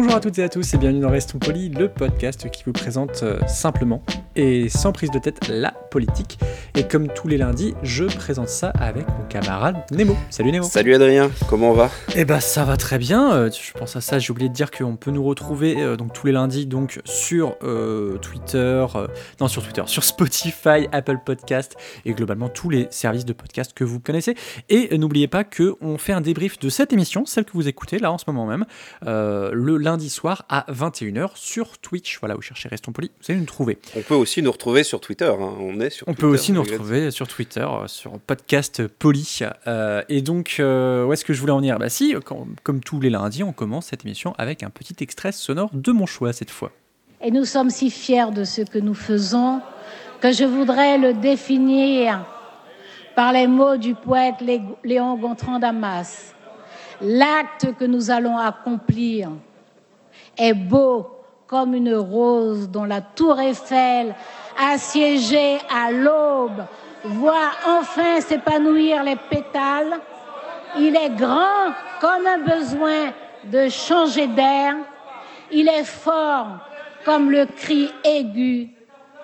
Bonjour à toutes et à tous et bienvenue dans Restons Polis, le podcast qui vous présente euh, simplement et sans prise de tête la politique. Et comme tous les lundis, je présente ça avec mon camarade Nemo. Salut Nemo. Salut Adrien, comment on va? Eh bah ça va très bien. Euh, je pense à ça. J'ai oublié de dire qu'on peut nous retrouver euh, donc tous les lundis donc sur euh, Twitter, euh, non sur Twitter, sur Spotify, Apple Podcast et globalement tous les services de podcast que vous connaissez. Et n'oubliez pas que on fait un débrief de cette émission, celle que vous écoutez là en ce moment même, euh, le lundi soir à 21h sur Twitch. Voilà, vous cherchez Restons Polis, vous allez nous trouver. On peut aussi nous retrouver sur Twitter, hein. on est sur On Twitter, peut aussi nous retrouver sur Twitter, euh, sur podcast poli. Euh, et donc, euh, où est-ce que je voulais en venir? Bah si, quand- comme tous les lundis, on commence cette émission avec un petit extrait sonore de mon choix cette fois. Et nous sommes si fiers de ce que nous faisons que je voudrais le définir par les mots du poète Lé- Léon Gontran Damas. L'acte que nous allons accomplir est beau comme une rose dont la tour Eiffel, assiégée à l'aube, voit enfin s'épanouir les pétales. Il est grand comme un besoin de changer d'air. Il est fort comme le cri aigu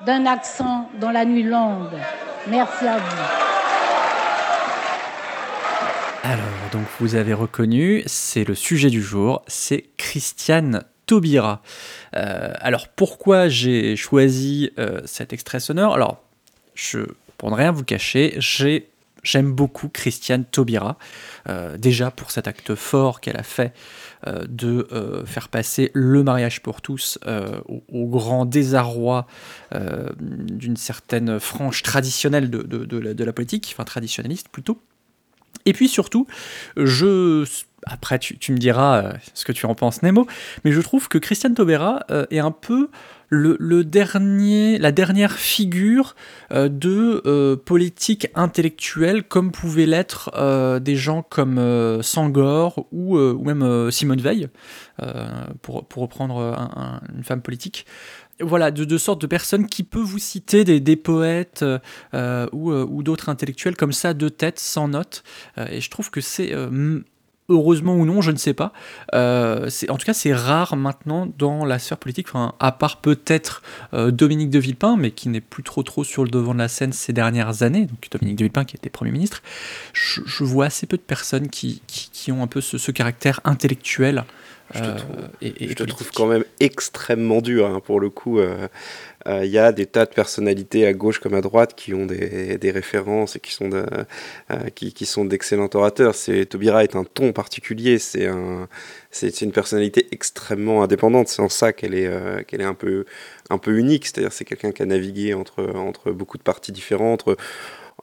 d'un accent dans la nuit longue. Merci à vous. Alors, donc vous avez reconnu, c'est le sujet du jour, c'est Christiane Taubira. Euh, alors pourquoi j'ai choisi euh, cet extrait sonore? Alors, je, pour ne rien vous cacher, j'ai J'aime beaucoup Christiane Taubira, euh, déjà pour cet acte fort qu'elle a fait de faire passer le mariage pour tous au, grand désarroi d'une certaine frange traditionnelle de la, de la politique, enfin traditionnaliste plutôt. Et puis surtout, je. Après, tu, me diras euh, ce que tu en penses, Nemo, mais je trouve que Christiane Taubira euh, est un peu le, dernier, la dernière figure euh, de politique intellectuelle, comme pouvaient l'être des gens comme Sangor ou, ou même Simone Veil, pour, pour reprendre un- un- une femme politique voilà, de, de sortes de personnes qui peuvent vous citer des, des poètes euh, euh, ou, euh, ou d'autres intellectuels comme ça, de tête, sans notes. Et je trouve que c'est, heureusement ou non, je ne sais pas, euh, en tout cas c'est rare maintenant dans la sphère politique, enfin, à part peut-être euh, Dominique de Villepin, mais qui n'est plus trop trop sur le devant de la scène ces dernières années, donc Dominique de Villepin qui était Premier ministre, je, je vois assez peu de personnes qui, qui, qui ont un peu ce, ce caractère intellectuel. Je te euh, trouve- et, et Je te politique. trouve quand même extrêmement dur hein, pour le coup. euh, euh, Il y a des tas de personnalités à gauche comme à droite qui ont des, références et qui sont euh, qui, sont d'excellents orateurs. C'est Taubira est un ton particulier. C'est un c'est une personnalité extrêmement indépendante. C'est en ça qu'elle est euh, qu'elle est un peu un peu unique. C'est-à-dire c'est quelqu'un qui a navigué entre entre beaucoup de partis différents. Entre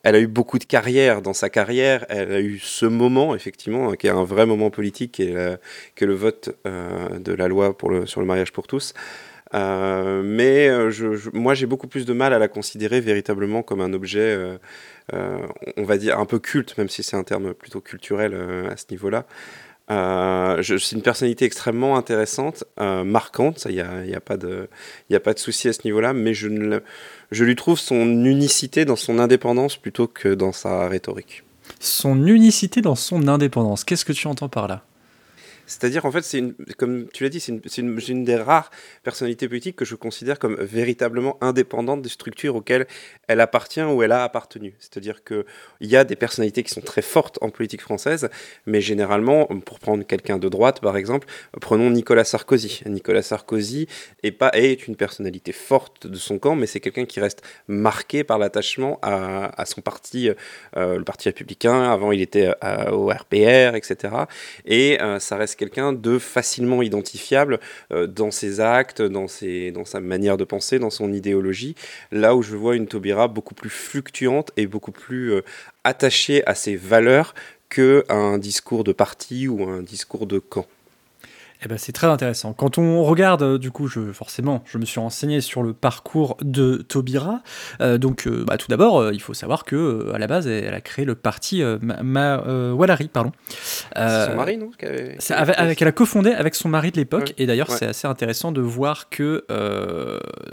elle a eu beaucoup de carrière dans sa carrière. Elle a eu ce moment, effectivement, hein, qui est un vrai moment politique, qui est, le vote de la loi pour le, sur le mariage pour tous. Euh, mais euh, moi, j'ai beaucoup plus de mal à la considérer véritablement comme un objet, euh, on va dire, un peu culte, même si c'est un terme plutôt culturel à ce niveau-là. C'est une personnalité extrêmement intéressante, marquante, il n'y a, pas de, souci à ce niveau-là, mais je lui trouve son unicité dans son indépendance plutôt que dans sa rhétorique. Son unicité dans son indépendance. Qu'est-ce que tu entends par là? C'est-à-dire, en fait, c'est comme tu l'as dit, c'est une, des rares personnalités politiques que je considère comme véritablement indépendante des structures auxquelles elle appartient ou elle a appartenu. C'est-à-dire qu'il y a des personnalités qui sont très fortes en politique française, mais généralement, pour prendre quelqu'un de droite, par exemple, prenons Nicolas Sarkozy. Nicolas Sarkozy est, pas, est une personnalité forte de son camp, mais c'est quelqu'un qui reste marqué par l'attachement à, à son parti, euh, le Parti républicain. Avant, il était euh, au RPR, etc. Et euh, ça reste quelqu'un de facilement identifiable euh, dans ses actes, dans, sa manière de penser, dans son idéologie. Là où je vois une Taubira beaucoup plus fluctuante et beaucoup plus euh, attachée à ses valeurs qu'un discours de parti ou un discours de camp. Eh ben, c'est très intéressant. Quand on regarde, euh, du coup, je, forcément, je me suis renseigné sur le parcours de Taubira. Euh, donc, euh, bah, tout d'abord, il faut savoir que à la base, elle, a créé le parti Ma, Walari, pardon. c'est son mari, non avec, Elle a cofondé avec son mari de l'époque. et d'ailleurs, c'est assez intéressant de voir que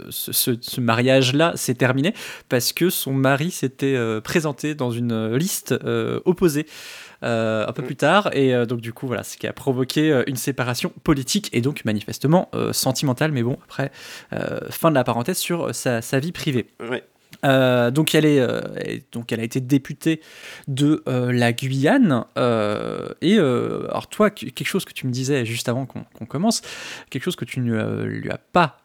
ce, ce mariage-là s'est terminé parce que son mari s'était présenté dans une liste opposée. Euh, un peu mm. plus tard. Et euh, donc, du coup, voilà, ce qui a provoqué euh, une séparation politique et donc manifestement sentimentale. Mais bon, après, fin de la parenthèse sur sa, vie privée. donc, elle est, donc elle a été députée de la Guyane. et alors toi, quelque chose que tu me disais juste avant qu'on commence, quelque chose que tu ne lui as pas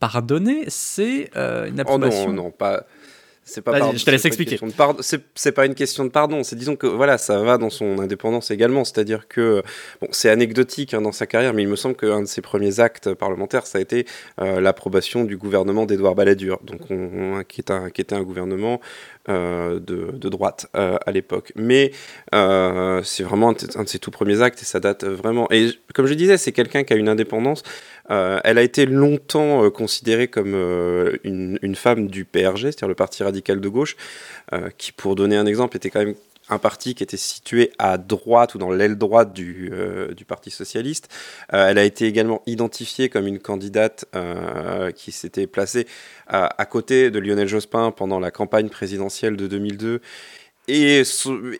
pardonné, c'est une approbation. Oh non, non, pas c'est pas je te laisse expliquer. C'est pas une question de pardon. C'est disons que voilà, ça va dans son indépendance également. C'est-à-dire que bon, c'est anecdotique hein, dans sa carrière, mais il me semble qu'un de ses premiers actes parlementaires, ça a été euh, l'approbation du gouvernement d'Édouard Balladur, donc qui, est un, qui était un gouvernement de, de, droite euh, à l'époque. Mais c'est vraiment un, de ses tout premiers actes et ça date vraiment. Et comme je disais, c'est quelqu'un qui a une indépendance. elle a été longtemps considérée comme une, une, femme du PRG, c'est-à-dire le Parti radical de gauche, qui, pour donner un exemple, était quand même un parti qui était situé à droite ou dans l'aile droite du, euh, du Parti socialiste. Euh, elle a été également identifiée comme une candidate euh, qui s'était placée à, côté de Lionel Jospin pendant la campagne présidentielle de 2002 et,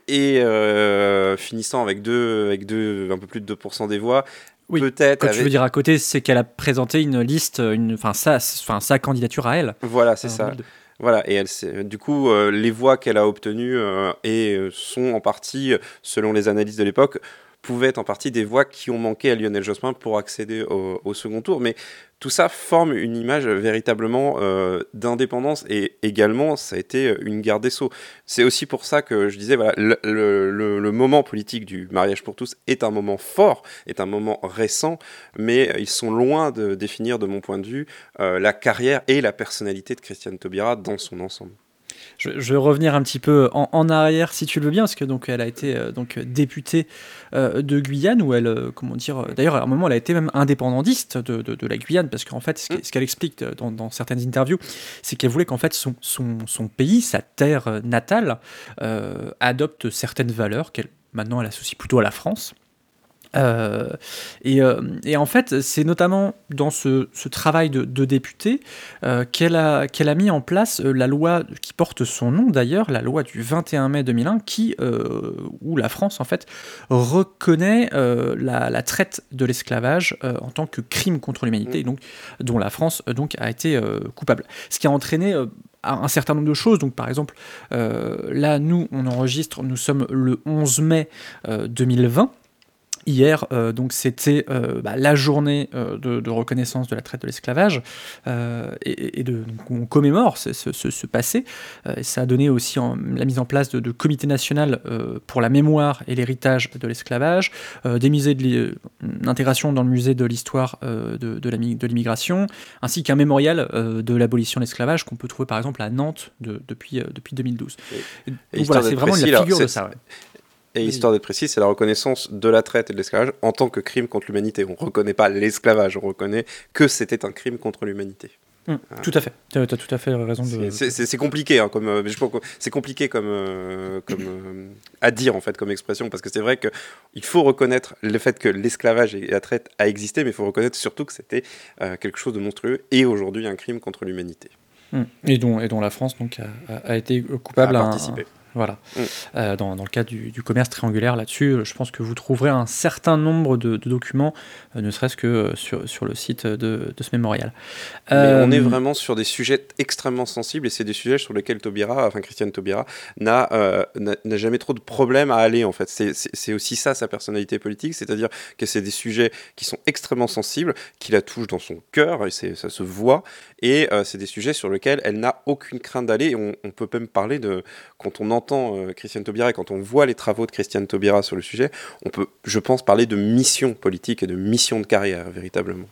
et finissant avec, deux, avec deux, un peu plus de 2% des voix. Oui, peut-être. Quand tu veux dire à côté, c'est qu'elle a présenté une liste, une, enfin sa, sa candidature à elle. Voilà, c'est ça. Voilà, et elle, du coup, euh, les voix qu'elle a obtenues euh, et euh, sont en partie, selon les analyses de l'époque, pouvaient être en partie des voix qui ont manqué à Lionel Jospin pour accéder au, second tour. Mais tout ça forme une image véritablement euh, d'indépendance et également ça a été une garde des sceaux. C'est aussi pour ça que je disais, voilà, le, moment politique du mariage pour tous est un moment fort, est un moment récent, mais ils sont loin de définir, de mon point de vue, euh, la carrière et la personnalité de Christiane Taubira dans son ensemble. Je, vais revenir un petit peu en, arrière, si tu le veux bien, parce que donc elle a été euh, donc députée euh, de Guyane, où elle, euh, comment dire, d'ailleurs à un moment elle a été même indépendantiste de, de, la Guyane, parce qu'en fait, ce qu'elle explique dans, certaines interviews, c'est qu'elle voulait qu'en fait son, son, son, pays, sa terre natale, adopte certaines valeurs qu'elle maintenant elle associe plutôt à la France. Euh, euh, et, en fait, c'est notamment dans ce, travail de, député euh, qu'elle a, mis en place la loi qui porte son nom d'ailleurs, la loi du 21 mai 2001, qui, où la France en fait reconnaît la, traite de l'esclavage en tant que crime contre l'humanité, donc dont la France donc a été coupable. Ce qui a entraîné un certain nombre de choses. Donc, par exemple, là, nous, on enregistre, nous sommes le 11 mai 2020. Hier, euh, donc c'était euh, bah, la journée euh, de, reconnaissance de la traite de l'esclavage et, de, on commémore ce, passé. et ça a donné aussi la mise en place de, de comités national pour la mémoire et l'héritage de l'esclavage, des musées de l'intégration dans le musée de l'histoire de, de l'immigration, ainsi qu'un mémorial de l'abolition de l'esclavage qu'on peut trouver par exemple à Nantes depuis, depuis 2012. donc voilà, c'est vraiment la figure de ça. Et histoire d'être précis, c'est la reconnaissance de la traite et de l'esclavage en tant que crime contre l'humanité. On ne reconnaît pas l'esclavage, on reconnaît que c'était un crime contre l'humanité. Hum, tout à fait. Tu as, tout à fait raison. De... C'est compliqué, hein, comme, euh, c'est compliqué comme, euh, comme euh, à dire en fait comme expression, parce que c'est vrai qu'il faut reconnaître le fait que l'esclavage et la traite a existé, mais il faut reconnaître surtout que c'était quelque chose de monstrueux et aujourd'hui un crime contre l'humanité. Hum. Et, dont, et dont la France donc a, a été coupable. À participer. Voilà. Mm. Euh, dans, dans, le cas du, du commerce triangulaire là-dessus, je pense que vous trouverez un certain nombre de, documents, euh, ne serait-ce que euh, sur, sur, le site de, de ce mémorial. On est vraiment sur des sujets extrêmement sensibles et c'est des sujets sur lesquels Taubira, enfin Christiane Taubira, n'a n'a jamais trop de problèmes à aller en fait. C'est aussi ça sa personnalité politique, c'est-à-dire que c'est des sujets qui sont extrêmement sensibles, qui la touchent dans son cœur et ça se voit et c'est des sujets sur lesquels elle n'a aucune crainte d'aller. On, on peut même parler de quand on entend euh, Christiane Taubira et quand on voit les travaux de Christiane Taubira sur le sujet, on peut, je pense, parler de mission politique et de mission de carrière, véritablement.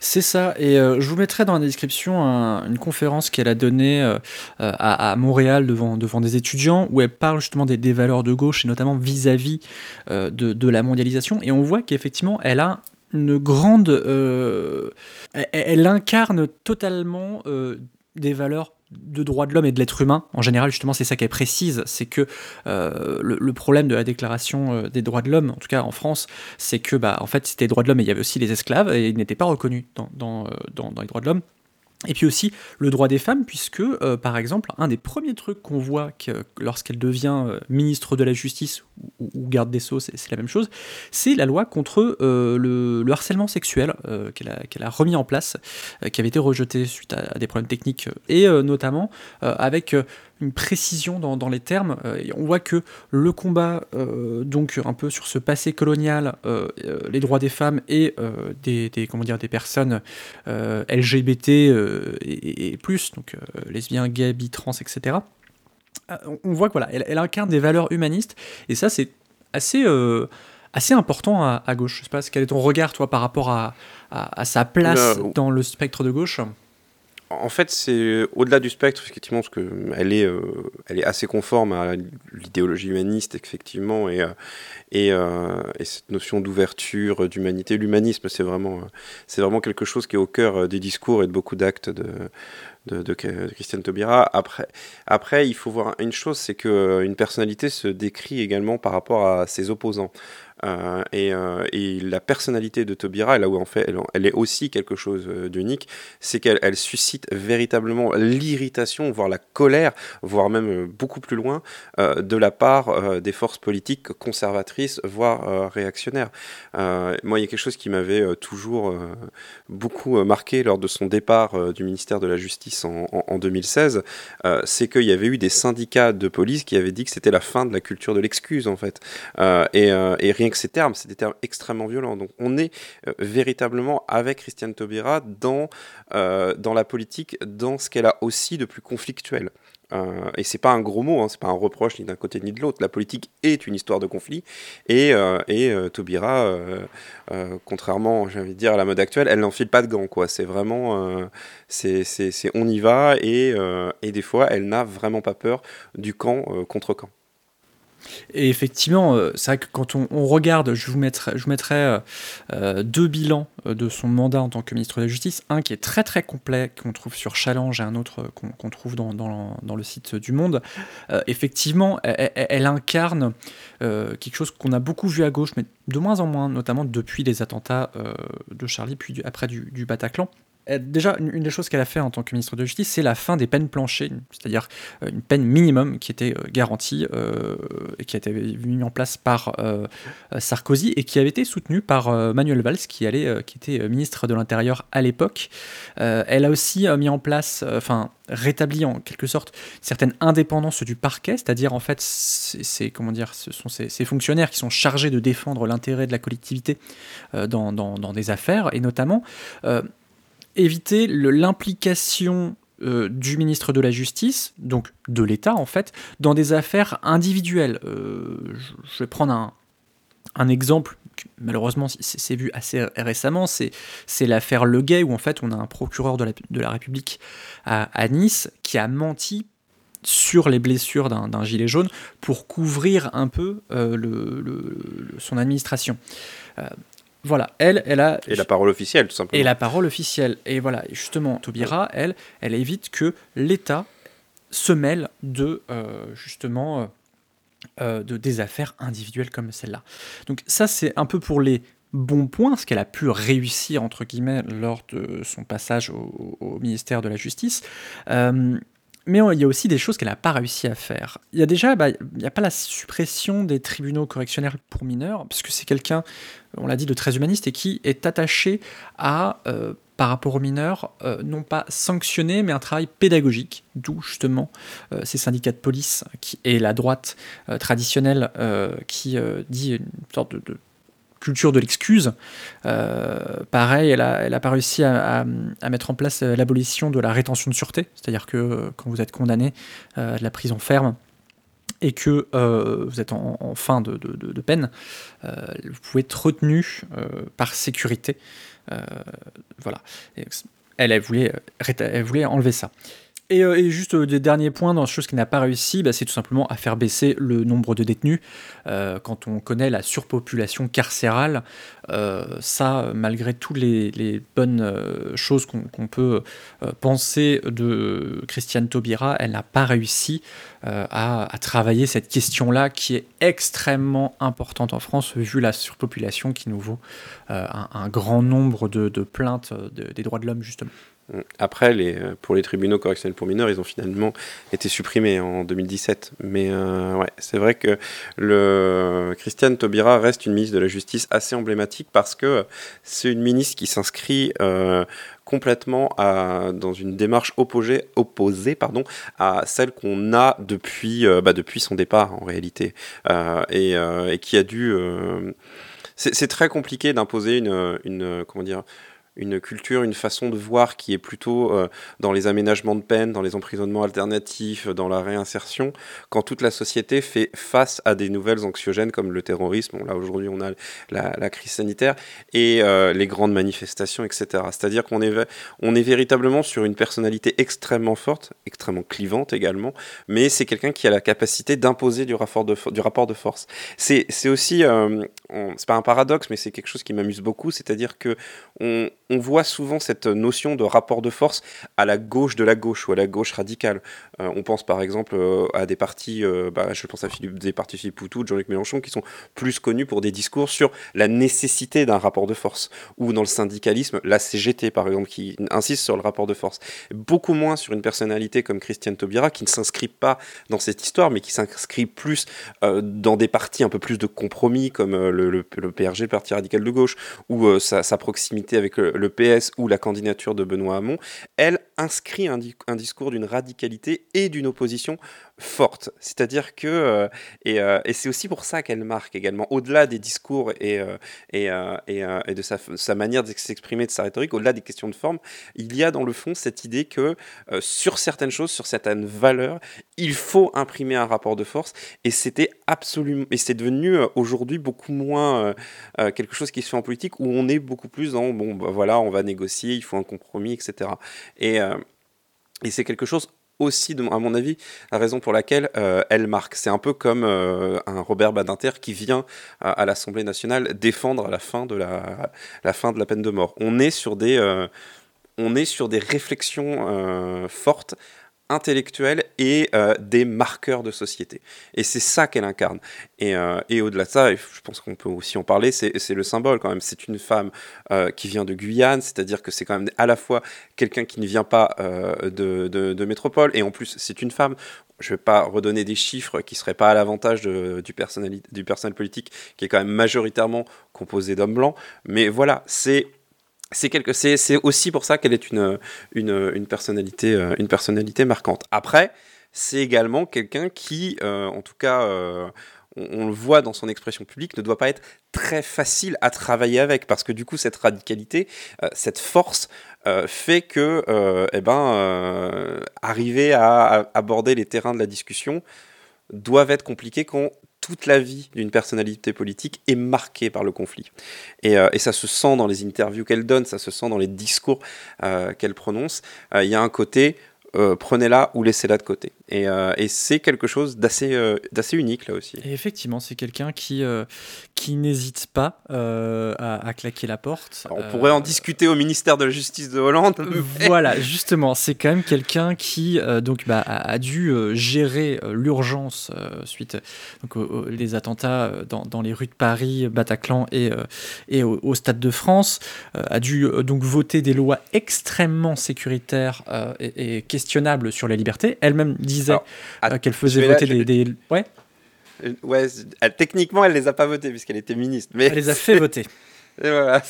C'est ça, et euh, je vous mettrai dans la description une conférence qu'elle a donnée euh, à, Montréal devant, devant des étudiants, où elle parle justement des, valeurs de gauche, et notamment vis-à-vis de, la mondialisation, et on voit qu'effectivement, elle a une grande... Elle, incarne totalement des valeurs de droits de l'homme et de l'être humain, en général, justement, c'est ça qu'elle précise, c'est que euh, le, problème de la déclaration euh, des droits de l'homme, en tout cas en France, c'est que, bah, en fait, c'était les droits de l'homme et il y avait aussi les esclaves et ils n'étaient pas reconnus dans, euh, dans les droits de l'homme. Et puis aussi le droit des femmes, puisque euh, par exemple, un des premiers trucs qu'on voit lorsqu'elle devient euh, ministre de la Justice ou, garde des Sceaux, c'est la même chose, c'est la loi contre euh, le, harcèlement sexuel qu'elle a, a, remis en place, qui avait été rejetée suite à, des problèmes techniques, et notamment avec une précision dans, les termes. Euh, on voit que le combat, euh, donc un peu sur ce passé colonial, euh, les droits des femmes et des, comment dire, des personnes LGBT et, plus, donc lesbiens, gays, bi, trans, etc. On voit que voilà, elle, incarne des valeurs humanistes et ça c'est assez assez important à, gauche. Je sais pas, quel est ton regard, toi, par rapport à, à sa place dans le spectre de gauche en fait, c'est au-delà du spectre, effectivement, parce qu'elle est, euh, elle est assez conforme à l'idéologie humaniste, effectivement, et, euh, euh, et, cette notion d'ouverture, d'humanité. L'humanisme, c'est vraiment, quelque chose qui est au cœur des discours et de beaucoup d'actes de, de, Christiane Taubira. Après, après, il faut voir une chose, c'est qu'une personnalité se décrit également par rapport à ses opposants. Euh, euh, et, la personnalité de Tobira, là où en fait elle, est aussi quelque chose euh, d'unique, c'est qu'elle suscite véritablement l'irritation, voire la colère, voire même beaucoup plus loin, de la part des forces politiques conservatrices, voire réactionnaires. moi, il y a quelque chose qui m'avait toujours beaucoup marqué lors de son départ du ministère de la Justice en, en 2016, c'est qu'il y avait eu des syndicats de police qui avaient dit que c'était la fin de la culture de l'excuse, en fait. et, et rien ces termes, c'est des termes extrêmement violents. Donc on est euh, véritablement avec Christiane Taubira dans, euh, dans la politique, dans ce qu'elle a aussi de plus conflictuel. Euh, et c'est pas un gros mot, hein, c'est pas un reproche ni d'un côté ni de l'autre. La politique est une histoire de conflit. Et, euh, et Taubira, contrairement, j'ai envie de dire, à la mode actuelle, elle n'enfile pas de gants. Quoi. C'est vraiment, c'est, on y va. Et, et des fois, elle n'a vraiment pas peur du camp contre camp. Et effectivement, euh, c'est vrai que quand on, regarde, je vous mettrai, euh, euh, deux bilans de son mandat en tant que ministre de la Justice, un qui est très très complet, qu'on trouve sur Challenge, et un autre qu'on trouve dans, le site du Monde. effectivement, elle, incarne quelque chose qu'on a beaucoup vu à gauche, mais de moins en moins, notamment depuis les attentats de Charlie, puis après du Bataclan. Euh, déjà, une des choses qu'elle a fait en tant que ministre de Justice, c'est la fin des peines planchées, c'est-à-dire euh, une peine minimum qui était euh, garantie et qui a été mise en place par Sarkozy et qui avait été soutenue par Manuel Valls, qui, était ministre de l'Intérieur à l'époque. elle a aussi mis en place, enfin, rétabli en quelque sorte une certaine indépendance du parquet, c'est-à-dire en fait, comment dire, ce sont ces, fonctionnaires qui sont chargés de défendre l'intérêt de la collectivité dans, des affaires et notamment éviter l'implication euh, du ministre de la Justice, donc de l'État en fait, dans des affaires individuelles. Euh, je, vais prendre un, exemple malheureusement c'est vu assez récemment, c'est l'affaire Le Gay, où en fait on a un procureur de la, République à, Nice qui a menti sur les blessures d'un gilet jaune pour couvrir un peu euh, son administration. Voilà, elle, elle a. Et la parole officielle, tout simplement. Et la parole officielle. Et voilà, justement, Taubira, elle, elle évite que l'État se mêle de, euh, justement, euh, euh, de, des affaires individuelles comme celle-là. Donc, ça, c'est un peu pour les bons points, ce qu'elle a pu réussir, entre guillemets, lors de son passage au, ministère de la Justice mais il y a aussi des choses qu'elle n'a pas réussi à faire. Il y a déjà, bah, il n'y a pas la suppression des tribunaux correctionnels pour mineurs, parce que c'est quelqu'un, on l'a dit, de très humaniste et qui est attaché à, euh, par rapport aux mineurs, euh, non pas sanctionner, mais un travail pédagogique, d'où justement euh, ces syndicats de police qui, et la droite traditionnelle qui dit une sorte de culture de l'excuse. Euh, pareil, elle n'a a pas réussi à, mettre en place euh, l'abolition de la rétention de sûreté, c'est-à-dire que euh, quand vous êtes condamné à de la prison ferme, et que vous êtes en, fin de, peine, vous pouvez être retenu par sécurité. voilà. elle, voulait, elle voulait enlever ça. Euh, et, juste euh, des derniers points dans chose qui n'a pas réussi, bah, c'est tout simplement à faire baisser le nombre de détenus. Euh, quand on connaît la surpopulation carcérale, ça, malgré toutes les, bonnes choses qu'on peut penser de Christiane Taubira, elle n'a pas réussi à, travailler cette question-là qui est extrêmement importante en France vu la surpopulation qui nous vaut un, grand nombre de, plaintes des droits de l'homme justement. Après, les, euh, pour les tribunaux correctionnels pour mineurs, ils ont finalement été supprimés en 2017. Mais euh, ouais, c'est vrai que le Christiane Taubira reste une ministre de la Justice assez emblématique parce que c'est une ministre qui s'inscrit euh, complètement à, dans une démarche opposée, opposée pardon, à celle qu'on a depuis, bah, depuis son départ en réalité. Et, et, qui a dû... c'est très compliqué d'imposer une, une, comment dire, une culture, une façon de voir qui est plutôt euh, dans les aménagements de peine, dans les emprisonnements alternatifs, dans la réinsertion, quand toute la société fait face à des nouvelles anxiogènes comme le terrorisme, là aujourd'hui on a la, crise sanitaire, et euh, les grandes manifestations, etc. C'est-à-dire qu'on est, on est véritablement sur une personnalité extrêmement forte, extrêmement clivante également, mais c'est quelqu'un qui a la capacité d'imposer du, rapport de, force. C'est aussi, euh, c'est pas un paradoxe, mais c'est quelque chose qui m'amuse beaucoup, c'est-à-dire que on, on voit souvent cette notion de rapport de force à la gauche de la gauche ou à la gauche radicale. Euh, on pense par exemple euh, à des partis, euh, bah, je pense à Philippe, des partis Philippe Poutou, Jean-Luc Mélenchon, qui sont plus connus pour des discours sur la nécessité d'un rapport de force. Ou dans le syndicalisme, la CGT par exemple, qui insiste sur le rapport de force. Beaucoup moins sur une personnalité comme Christiane Taubira, qui ne s'inscrit pas dans cette histoire, mais qui s'inscrit plus dans des partis un peu plus de compromis, comme le, PRG, le Parti radical de gauche, ou sa, sa, proximité avec le, le PS ou la candidature de Benoît Hamon, elle inscrit un, discours d'une radicalité et d'une opposition forte. C'est-à-dire que, euh, euh, et, c'est aussi pour ça qu'elle marque également, au-delà des discours et, euh, et, et, de sa, sa manière de s'exprimer, de sa rhétorique, au-delà des questions de forme, il y a dans le fond cette idée que sur certaines choses, sur certaines valeurs, il faut imprimer un rapport de force, et c'était absolument, et c'est devenu aujourd'hui beaucoup moins quelque chose qui se fait en politique, où on est beaucoup plus dans, bon, bah, voilà, on va négocier, il faut un compromis, etc. Et, et c'est quelque chose aussi, à mon avis, la raison pour laquelle euh, elle marque. C'est un peu comme euh, un Robert Badinter qui vient à, l'Assemblée nationale défendre la fin, de la, fin de la peine de mort. On est sur des, euh, on est sur des réflexions fortes intellectuelle et euh, des marqueurs de société. Et c'est ça qu'elle incarne. Et, euh, au-delà de ça, je pense qu'on peut aussi en parler, c'est le symbole quand même. C'est une femme euh, qui vient de Guyane, c'est-à-dire que c'est quand même à la fois quelqu'un qui ne vient pas de, de, métropole, et en plus c'est une femme. Je ne vais pas redonner des chiffres qui ne seraient pas à l'avantage du, du personnel politique, qui est quand même majoritairement composé d'hommes blancs. Mais voilà, c'est c'est aussi pour ça qu'elle est une, une, personnalité euh, une personnalité marquante. Après c'est également quelqu'un qui euh, en tout cas euh, on, le voit dans son expression publique ne doit pas être très facile à travailler avec parce que du coup cette radicalité cette force fait que eh ben arriver à, aborder les terrains de la discussion doivent être compliqués quand toute la vie d'une personnalité politique est marquée par le conflit. Et, euh, et, ça se sent dans les interviews qu'elle donne, ça se sent dans les discours euh, qu'elle prononce. Euh, il y a un côté prenez-la ou laissez-la de côté. Et, euh, et c'est quelque chose d'assez euh, d'assez unique là aussi. Et effectivement, c'est quelqu'un qui, qui n'hésite pas à, à, claquer la porte. on pourrait en discuter au ministère de la Justice de Hollande. Voilà, justement, c'est quand même quelqu'un qui donc, bah, a, dû gérer l'urgence suite donc, aux, les attentats dans, dans, les rues de Paris, Bataclan et, et au, Stade de France, a dû donc voter des lois extrêmement sécuritaires et, et questionnable sur la liberté. Elle-même disait euh, qu'elle faisait voter des, Ouais. Euh, ouais, techniquement, elle les a pas votés puisqu'elle était ministre. Mais elle les a fait voter. Et voilà.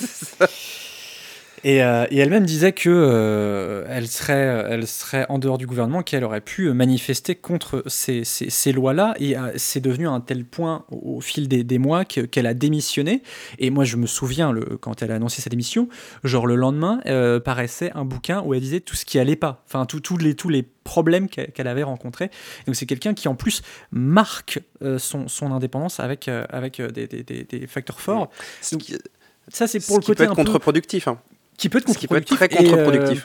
Et, euh, et elle-même disait que euh, elle serait, elle serait en dehors du gouvernement, qu'elle aurait pu manifester contre ces, ces, ces lois-là. Et euh, c'est devenu à un tel point au, au fil des, des mois que- qu'elle a démissionné. Et moi, je me souviens le, quand elle a annoncé sa démission, genre le lendemain euh, paraissait un bouquin où elle disait tout ce qui allait pas, enfin tout- tous les tous les problèmes qu'elle avait rencontrés. Donc c'est quelqu'un qui en plus marque euh, son, son indépendance avec euh, avec euh, des, des, facteurs forts. Ce Ça c'est ce pour le qui côté contre-productif. hein. Qui peut être Ce qui peut être contre-productif très et, euh, contre-productif.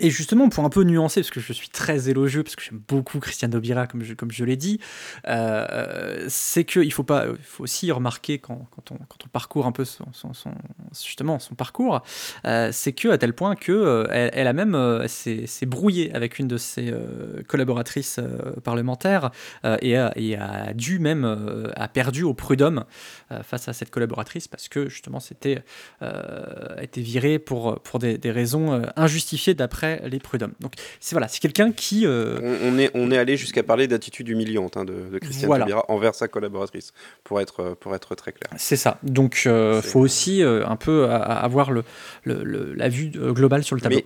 Et justement, pour un peu nuancer, parce que je suis très élogieux, parce que j'aime beaucoup Christiane Taubira, comme je, comme je l'ai dit, euh, c'est qu'il faut faut aussi remarquer quand, quand, on, quand on parcourt un peu son, son- justement son parcours, euh, c'est que à tel point que euh, elle, a même euh, s'est brouillée avec une de ses euh, collaboratrices parlementaires et, a, et a dû même a perdu au prud'homme face à cette collaboratrice parce que justement c'était été viré pour, pour des, raisons injustifiées d'après les prud'hommes. Donc c'est voilà, c'est quelqu'un qui euh, On, on est, on est allé jusqu'à parler d'attitude humiliante hein, de, de Christiane Voilà. Taubira envers sa collaboratrice, pour être, euh, pour être très clair. c'est ça. Donc il C'est- faut aussi euh, un peu avoir le, le- le- la vue euh, globale sur le tableau.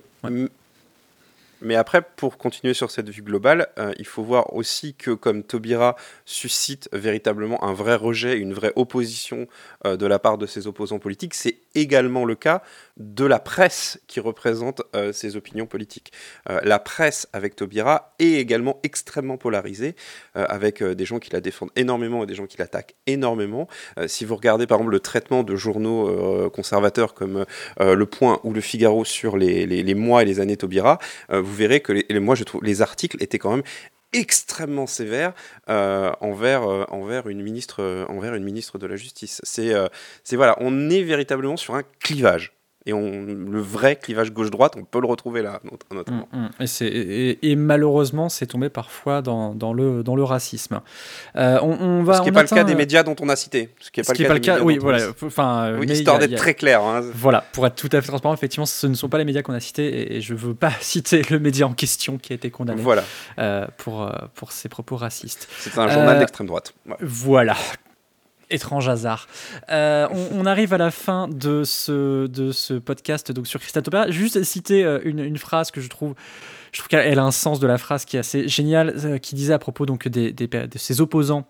Mais, après, pour continuer sur cette vue globale, euh, il faut voir aussi que comme Taubira suscite véritablement un vrai rejet, une vraie opposition euh, de la part de ses opposants politiques, c'est également le cas de la presse qui représente euh, ses opinions politiques. Euh, la presse avec Taubira est également extrêmement polarisée, euh, avec des gens qui la défendent énormément et des gens qui l'attaquent énormément. Si vous regardez par exemple le traitement de journaux conservateurs comme Le Point ou Le Figaro sur les, les- mois et les années Taubira, vous verrez que les, je trouve les articles étaient quand même extrêmement sévères euh, envers euh, envers une ministre euh, envers une ministre de la justice. C'est euh, c'est voilà, on est véritablement sur un clivage. Et on, le vrai clivage gauche-droite, on peut le retrouver là, not- notamment. Mm, mm. Et, c'est- et- et malheureusement, c'est tombé parfois dans, dans le, dans le racisme. Euh, on, on va, Ce qui n'est pas le cas des médias dont on a cité. Ce qui n'est pas le cas pas oui, voilà. Enfin, Oui, histoire d'être a- très clair. hein. Voilà, pour être tout à fait transparent, effectivement, ce ne sont pas les médias qu'on a cités et, et je ne veux pas citer le média en question qui a été condamné Voilà, euh, pour, euh, pour ses propos racistes. c'est un journal Euh, d'extrême droite. Voilà. Étrange hasard. Euh, on, on arrive à la fin de ce, de ce podcast donc sur Christiane Taubira. Juste citer euh, une, une phrase que je trouve, je trouve qu'elle elle a un sens de la phrase qui est assez génial, euh, qui disait à propos donc des, des- de ses opposants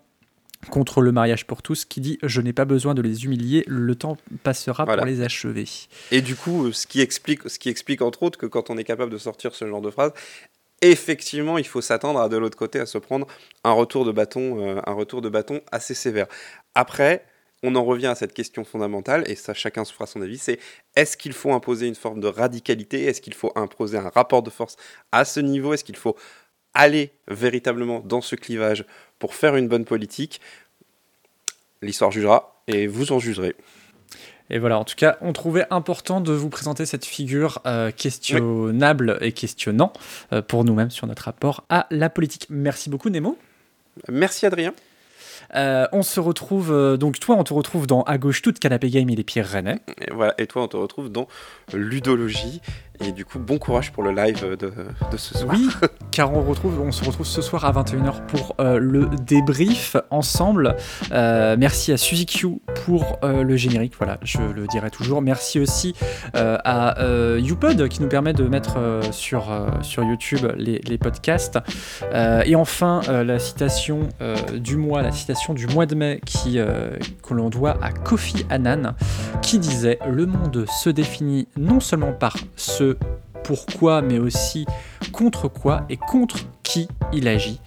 contre le mariage pour tous, qui dit je n'ai pas besoin de les humilier, le temps passera Voilà. pour les achever. Et du coup, ce qui, explique, ce qui explique entre autres que quand on est capable de sortir ce genre de phrase, effectivement, il faut s'attendre de l'autre côté à se prendre un retour de bâton, euh, un retour de bâton assez sévère. Après, on en revient à cette question fondamentale, et ça chacun se fera son avis, c'est est-ce qu'il faut imposer une forme de radicalité? Est-ce qu'il faut imposer un rapport de force à ce niveau? Est-ce qu'il faut aller véritablement dans ce clivage pour faire une bonne politique? L'histoire jugera, et vous en jugerez. Et voilà, en tout cas, on trouvait important de vous présenter cette figure euh, questionnable et questionnant euh, pour nous-mêmes sur notre rapport à la politique. Merci beaucoup, Nemo. Merci Adrien. Euh, on se retrouve, donc toi, on te retrouve dans À gauche toute Canapé Game et les Pierres Rennais. Et, voilà, et toi, on te retrouve dans Ludologie. Et du coup, bon courage pour le live de, de ce soir. Oui, car on, retrouve, on se retrouve ce soir à 21h pour euh, le débrief ensemble. Euh, merci à Suzy Q pour euh, le générique, voilà, je le dirai toujours. Merci aussi à YouPod qui nous permet de mettre sur, sur YouTube les, les podcasts. Et enfin, la citation du mois, la citation du mois de mai qui, que l'on doit à Kofi Annan, qui disait Le monde se définit non seulement par ce pourquoi, mais aussi contre quoi et contre qui il agit.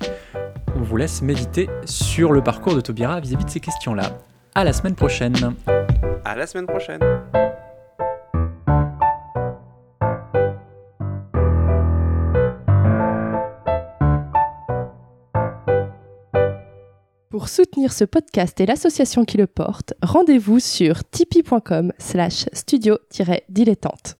On vous laisse méditer sur le parcours de Taubira vis-à-vis de ces questions-là. À la semaine prochaine. À la semaine prochaine. Pour soutenir ce podcast et l'association qui le porte, rendez-vous sur tipeee.com slash studio-dilettante.